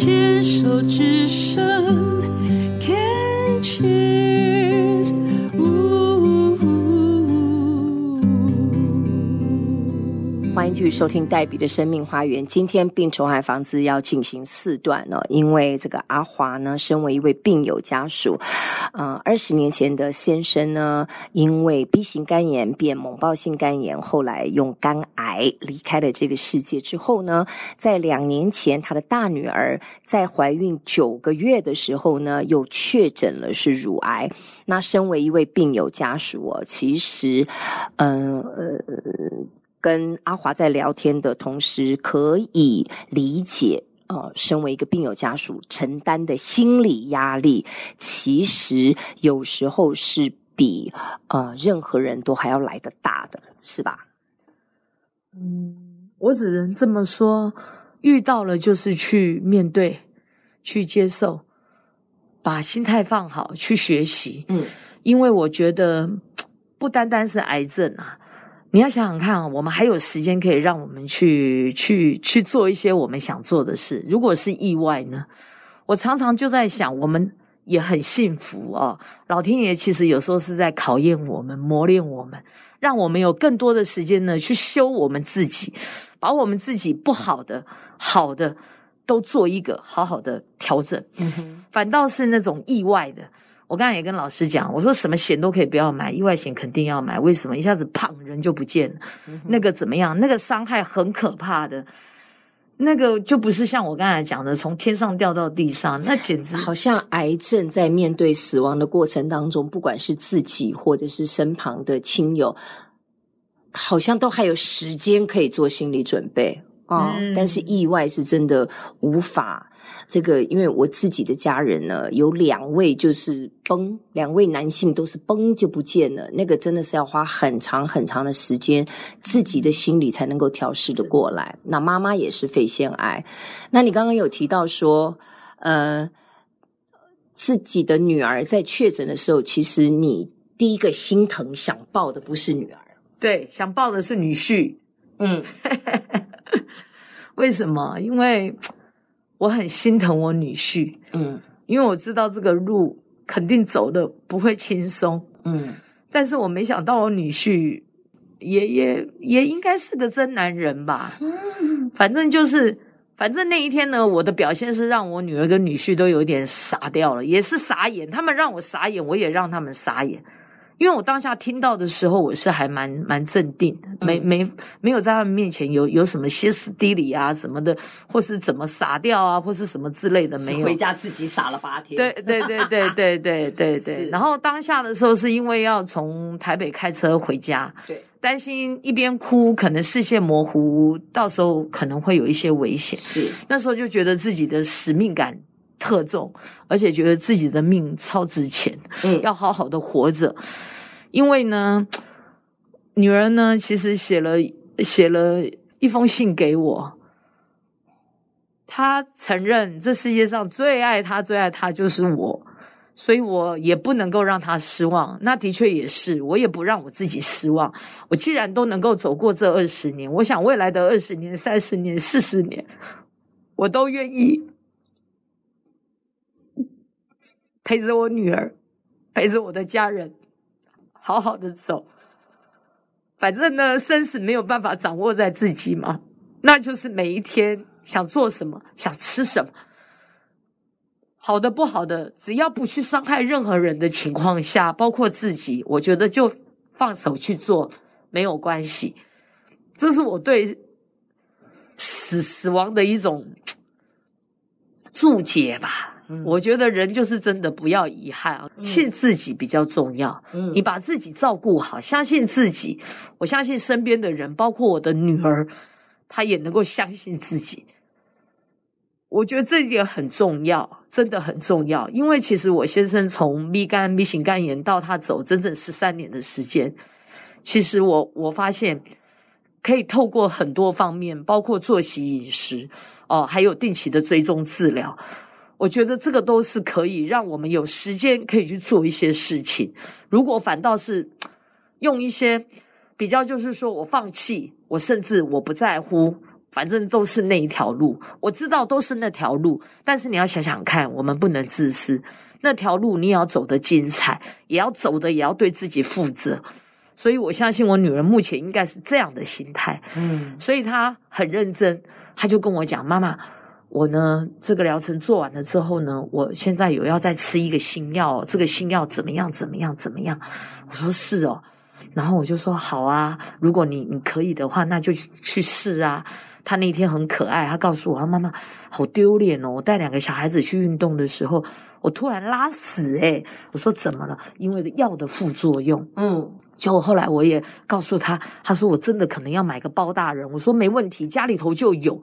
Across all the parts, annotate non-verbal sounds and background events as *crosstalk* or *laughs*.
牵手之声。迎继续收听黛比的生命花园。今天病虫害防治要进行四段呢，因为这个阿华呢，身为一位病友家属，嗯、呃，二十年前的先生呢，因为 B 型肝炎变猛暴性肝炎，后来用肝癌离开了这个世界之后呢，在两年前，他的大女儿在怀孕九个月的时候呢，又确诊了是乳癌。那身为一位病友家属哦，其实，嗯。呃跟阿华在聊天的同时，可以理解，呃，身为一个病友家属承担的心理压力，其实有时候是比呃任何人都还要来得大的，是吧？嗯，我只能这么说，遇到了就是去面对，去接受，把心态放好，去学习。嗯，因为我觉得不单单是癌症啊。你要想想看啊，我们还有时间可以让我们去去去做一些我们想做的事。如果是意外呢？我常常就在想，我们也很幸福哦。老天爷其实有时候是在考验我们、磨练我们，让我们有更多的时间呢，去修我们自己，把我们自己不好的、好的都做一个好好的调整。嗯哼，反倒是那种意外的。我刚才也跟老师讲，我说什么险都可以不要买，意外险肯定要买。为什么？一下子胖人就不见了，嗯、那个怎么样？那个伤害很可怕的，那个就不是像我刚才讲的，从天上掉到地上，那简直好像癌症在面对死亡的过程当中，不管是自己或者是身旁的亲友，好像都还有时间可以做心理准备。啊、哦！但是意外是真的无法这个，因为我自己的家人呢，有两位就是崩，两位男性都是崩就不见了，那个真的是要花很长很长的时间，自己的心理才能够调试得过来。那妈妈也是肺腺癌，那你刚刚有提到说，呃，自己的女儿在确诊的时候，其实你第一个心疼想抱的不是女儿，对，想抱的是女婿，嗯。*laughs* 为什么？因为我很心疼我女婿，嗯，因为我知道这个路肯定走的不会轻松，嗯，但是我没想到我女婿也也也应该是个真男人吧，嗯，反正就是，反正那一天呢，我的表现是让我女儿跟女婿都有点傻掉了，也是傻眼，他们让我傻眼，我也让他们傻眼。因为我当下听到的时候，我是还蛮蛮镇定的，没没没有在他们面前有有什么歇斯底里啊什么的，或是怎么傻掉啊，或是什么之类的，没有。回家自己傻了八天。对对对对对对对对。然后当下的时候，是因为要从台北开车回家，对，担心一边哭，可能视线模糊，到时候可能会有一些危险。是，那时候就觉得自己的使命感特重，而且觉得自己的命超值钱，嗯，要好好的活着。因为呢，女儿呢，其实写了写了一封信给我，她承认这世界上最爱她、最爱她就是我，所以我也不能够让她失望。那的确也是，我也不让我自己失望。我既然都能够走过这二十年，我想未来的二十年、三十年、四十年，我都愿意陪着我女儿，陪着我的家人。好好的走，反正呢，生死没有办法掌握在自己嘛，那就是每一天想做什么，想吃什么，好的不好的，只要不去伤害任何人的情况下，包括自己，我觉得就放手去做，没有关系。这是我对死死亡的一种 *tsk* 注解吧。我觉得人就是真的不要遗憾啊，信自己比较重要。嗯，你把自己照顾好，相信自己。我相信身边的人，包括我的女儿，她也能够相信自己。我觉得这一点很重要，真的很重要。因为其实我先生从咪肝咪型肝炎到他走整整十三年的时间，其实我我发现可以透过很多方面，包括作息饮食哦，还有定期的追踪治疗。我觉得这个都是可以让我们有时间可以去做一些事情。如果反倒是用一些比较，就是说我放弃，我甚至我不在乎，反正都是那一条路，我知道都是那条路，但是你要想想看，我们不能自私，那条路你也要走得精彩，也要走的，也要对自己负责。所以我相信我女儿目前应该是这样的心态，嗯，所以她很认真，她就跟我讲：“妈妈，我呢这个疗程做完了之后呢，我现在有要再吃一个新药，这个新药怎么样？怎么样？怎么样？”我说：“是哦。”然后我就说：“好啊，如果你你可以的话，那就去试啊。”他那天很可爱，他告诉我：“他妈妈，好丢脸哦，我带两个小孩子去运动的时候。”我突然拉屎诶、欸、我说怎么了？因为药的副作用。嗯，结果后来我也告诉他，他说我真的可能要买个包大人。我说没问题，家里头就有，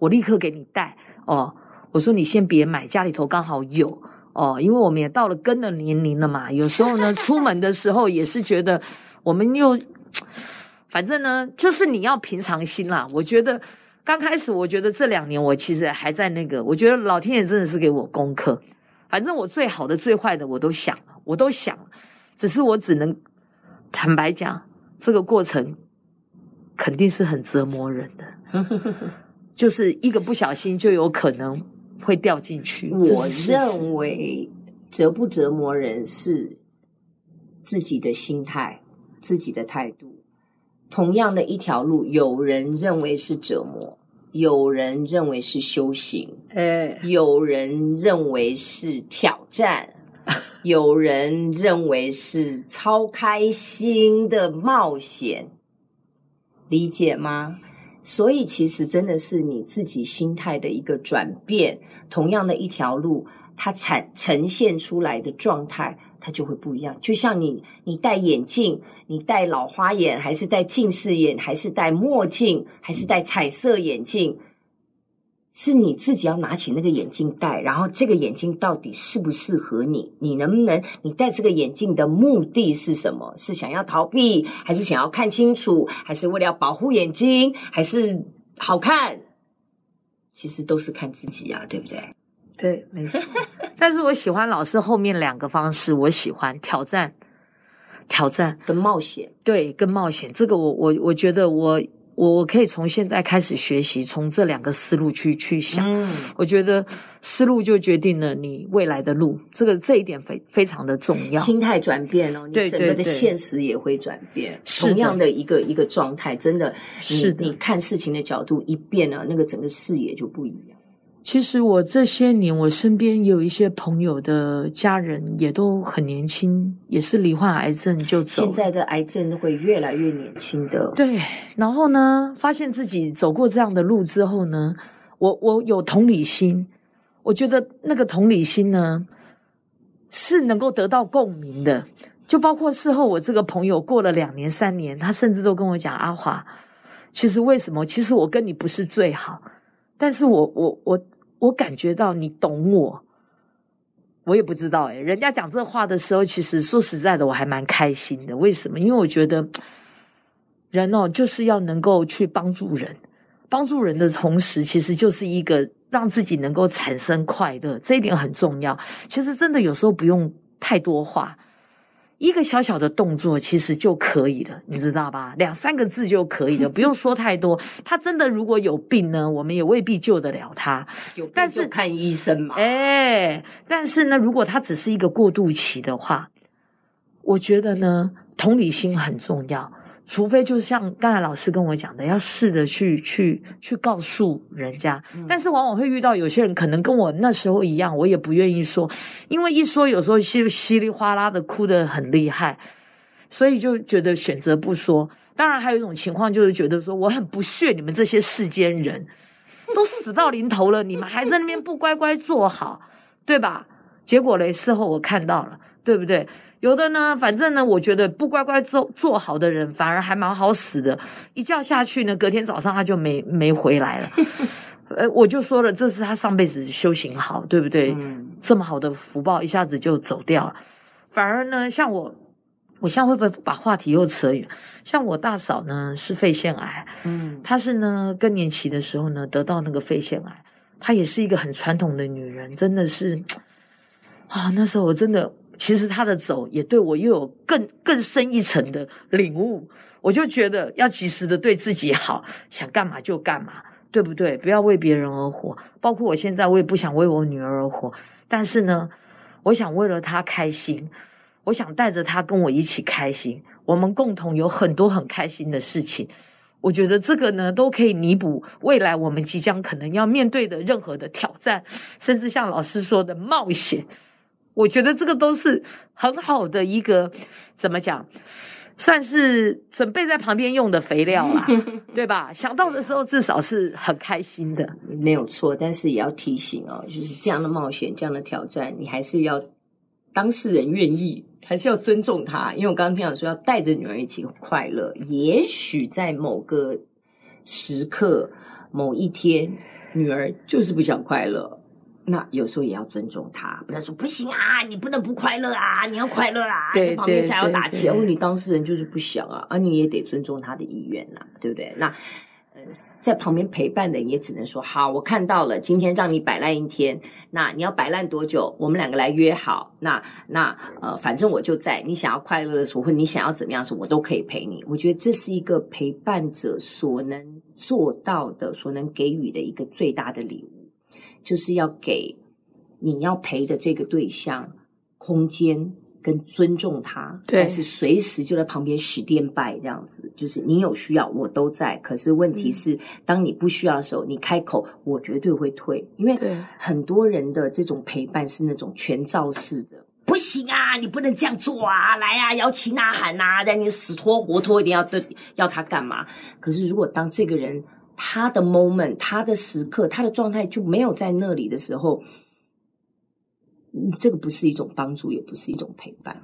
我立刻给你带哦。我说你先别买，家里头刚好有哦，因为我们也到了跟的年龄了嘛。有时候呢，出门的时候也是觉得我们又，反正呢，就是你要平常心啦。我觉得刚开始，我觉得这两年我其实还在那个，我觉得老天爷真的是给我功课。反正我最好的、最坏的我都想了，我都想了，只是我只能坦白讲，这个过程肯定是很折磨人的，*laughs* 就是一个不小心就有可能会掉进去。我认为折不折磨人是自己的心态、自己的态度。同样的一条路，有人认为是折磨。有人认为是修行，哎，有人认为是挑战，*laughs* 有人认为是超开心的冒险，理解吗？所以其实真的是你自己心态的一个转变。同样的一条路，它产呈现出来的状态，它就会不一样。就像你，你戴眼镜，你戴老花眼，还是戴近视眼，还是戴墨镜，还是戴彩色眼镜，是你自己要拿起那个眼镜戴。然后这个眼镜到底适不适合你？你能不能？你戴这个眼镜的目的是什么？是想要逃避，还是想要看清楚，还是为了要保护眼睛，还是好看？其实都是看自己啊，对不对？对，没错。*laughs* 但是我喜欢老师后面两个方式，我喜欢挑战。挑战跟冒险，对，跟冒险，这个我我我觉得我我我可以从现在开始学习，从这两个思路去去想。嗯，我觉得思路就决定了你未来的路，这个这一点非非常的重要。心态转变哦，你整个的现实也会转变。同样的一个一个状态，真的，是你看事情的角度一变了，那个整个视野就不一样。其实我这些年，我身边有一些朋友的家人也都很年轻，也是罹患癌症就走。现在的癌症会越来越年轻的。对，然后呢，发现自己走过这样的路之后呢，我我有同理心，我觉得那个同理心呢，是能够得到共鸣的。就包括事后我这个朋友过了两年三年，他甚至都跟我讲：“阿华，其实为什么？其实我跟你不是最好。”但是我我我我感觉到你懂我，我也不知道诶，人家讲这话的时候，其实说实在的，我还蛮开心的。为什么？因为我觉得人哦，就是要能够去帮助人，帮助人的同时，其实就是一个让自己能够产生快乐，这一点很重要。其实真的有时候不用太多话。一个小小的动作其实就可以了，你知道吧？两三个字就可以了，不用说太多。他真的如果有病呢，我们也未必救得了他。有病是看医生嘛。哎，但是呢，如果他只是一个过渡期的话，我觉得呢，同理心很重要。除非就像刚才老师跟我讲的，要试着去去去告诉人家，但是往往会遇到有些人可能跟我那时候一样，我也不愿意说，因为一说有时候稀稀里哗啦的哭得很厉害，所以就觉得选择不说。当然还有一种情况就是觉得说我很不屑你们这些世间人，都死到临头了，你们还在那边不乖乖坐好，对吧？结果嘞，事后我看到了，对不对？有的呢，反正呢，我觉得不乖乖做做好的人，反而还蛮好死的。一觉下去呢，隔天早上他就没没回来了。*laughs* 呃，我就说了，这是他上辈子修行好，对不对？嗯。这么好的福报一下子就走掉了。反而呢，像我，我现在会不会把话题又扯远？像我大嫂呢，是肺腺癌。嗯。她是呢更年期的时候呢得到那个肺腺癌，她也是一个很传统的女人，真的是啊，那时候我真的。其实他的走也对我又有更更深一层的领悟，我就觉得要及时的对自己好，想干嘛就干嘛，对不对？不要为别人而活。包括我现在，我也不想为我女儿而活。但是呢，我想为了她开心，我想带着她跟我一起开心，我们共同有很多很开心的事情。我觉得这个呢，都可以弥补未来我们即将可能要面对的任何的挑战，甚至像老师说的冒险。我觉得这个都是很好的一个，怎么讲，算是准备在旁边用的肥料啦，*laughs* 对吧？想到的时候至少是很开心的，没有错。但是也要提醒哦，就是这样的冒险，这样的挑战，你还是要当事人愿意。还是要尊重他，因为我刚刚听到说要带着女儿一起快乐。也许在某个时刻、某一天，女儿就是不想快乐，那有时候也要尊重他，不能说不行啊，你不能不快乐啊，你要快乐啊，对在旁边加油打气。哦，你当事人就是不想啊，啊，你也得尊重他的意愿呐，对不对？那。在旁边陪伴的人也只能说好，我看到了，今天让你摆烂一天，那你要摆烂多久？我们两个来约好，那那呃，反正我就在你想要快乐的时候，或你想要怎么样的时候，我都可以陪你。我觉得这是一个陪伴者所能做到的，所能给予的一个最大的礼物，就是要给你要陪的这个对象空间。跟尊重他，对，但是随时就在旁边使电拜这样子，就是你有需要我都在。可是问题是，嗯、当你不需要的时候，你开口，我绝对会退，因为很多人的这种陪伴是那种全罩式的，不行啊，你不能这样做啊，来啊，摇旗呐喊呐、啊，让你死拖活拖，一定要对要他干嘛？可是如果当这个人他的 moment，他的时刻，他的状态就没有在那里的时候。这个不是一种帮助，也不是一种陪伴。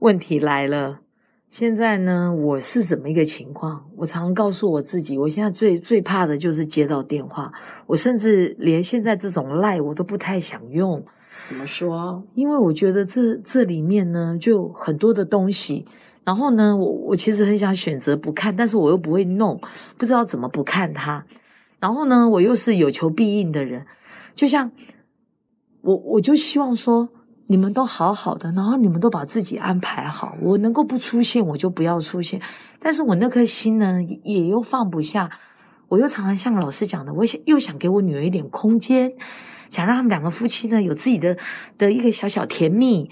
问题来了，现在呢，我是怎么一个情况？我常告诉我自己，我现在最最怕的就是接到电话。我甚至连现在这种赖我都不太想用。怎么说？因为我觉得这这里面呢，就很多的东西。然后呢，我我其实很想选择不看，但是我又不会弄，不知道怎么不看它。然后呢，我又是有求必应的人，就像。我我就希望说，你们都好好的，然后你们都把自己安排好。我能够不出现，我就不要出现。但是我那颗心呢，也又放不下。我又常常像老师讲的，我想又想给我女儿一点空间，想让他们两个夫妻呢有自己的的一个小小甜蜜。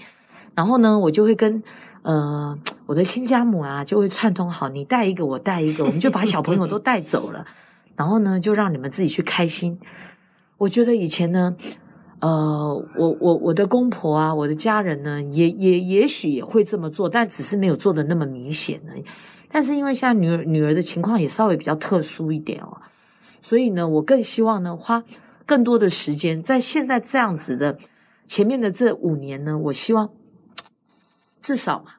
然后呢，我就会跟呃我的亲家母啊，就会串通好，你带一个，我带一个，我们就把小朋友都 *laughs* 带走了。然后呢，就让你们自己去开心。我觉得以前呢。呃，我我我的公婆啊，我的家人呢，也也也许也会这么做，但只是没有做的那么明显而已。但是因为现在女儿女儿的情况也稍微比较特殊一点哦，所以呢，我更希望呢，花更多的时间在现在这样子的前面的这五年呢，我希望至少嘛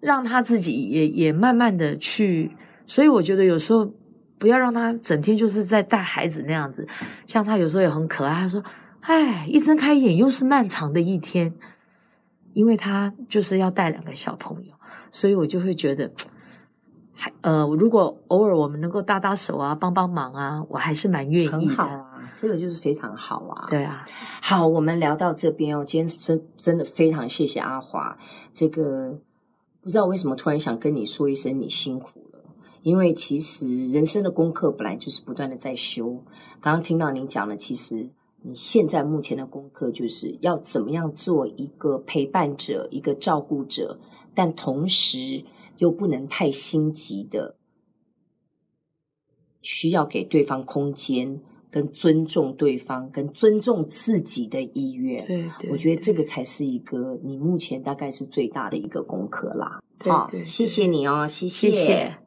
让他自己也也慢慢的去。所以我觉得有时候不要让他整天就是在带孩子那样子，像他有时候也很可爱，他说。哎，一睁开眼又是漫长的一天，因为他就是要带两个小朋友，所以我就会觉得，还呃，如果偶尔我们能够搭搭手啊，帮帮忙啊，我还是蛮愿意的。这个就是非常好啊。对啊，好，我们聊到这边哦，今天真真的非常谢谢阿华。这个不知道为什么突然想跟你说一声，你辛苦了，因为其实人生的功课本来就是不断的在修。刚刚听到您讲的，其实。你现在目前的功课就是要怎么样做一个陪伴者，一个照顾者，但同时又不能太心急的，需要给对方空间，跟尊重对方，跟尊重自己的意愿。对，对，我觉得这个才是一个你目前大概是最大的一个功课啦。好，谢谢你哦，谢谢。谢谢。